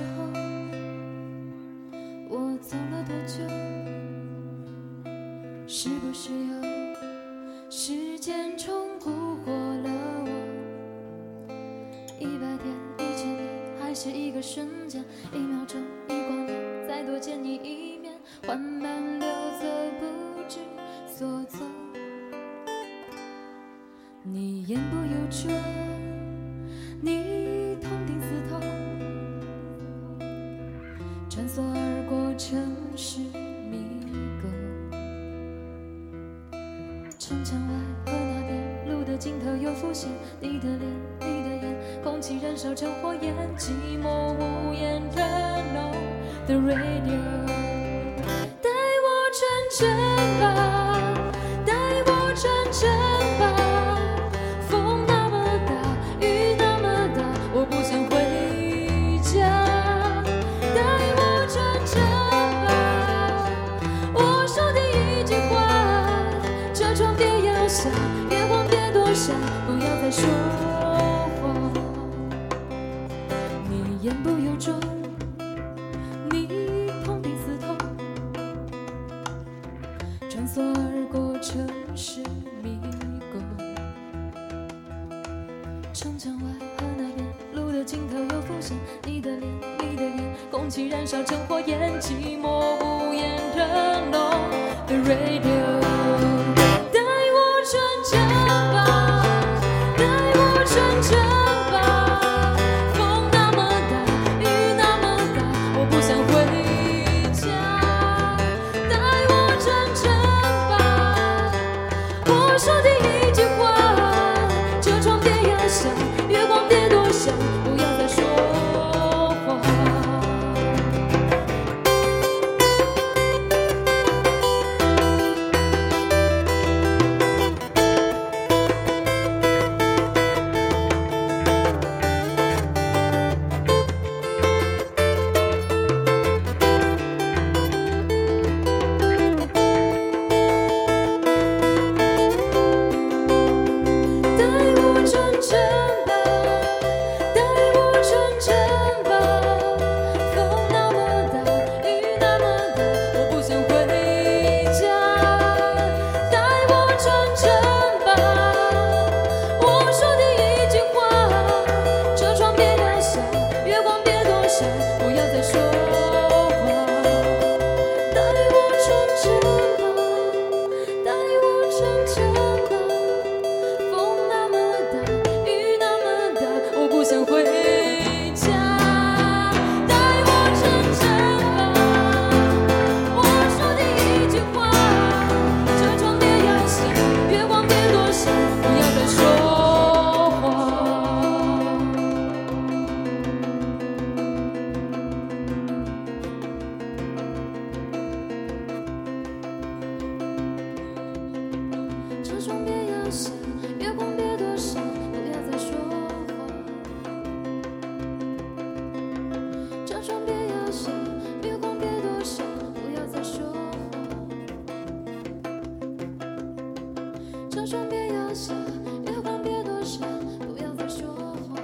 时候，我走了多久？是不是有时间冲不过了我？一百天，一千年，还是一个瞬间？一秒钟，一光年，再多见你一面，缓慢溜走，不知所措。你言不由衷。城墙外和那边，路的尽头又浮现你的脸，你的眼，空气燃烧成火焰，寂寞无言，Turn on the radio，带我转圈吧，不要再说谎。你言不由衷，你痛定思痛，穿梭而过城市迷宫。城墙外和那边，路的尽头又浮现你的脸，你的眼，空气燃烧成火焰，寂寞无言的浓不要再说谎。带我纯真车窗别摇下，月光别躲闪，不要再说谎。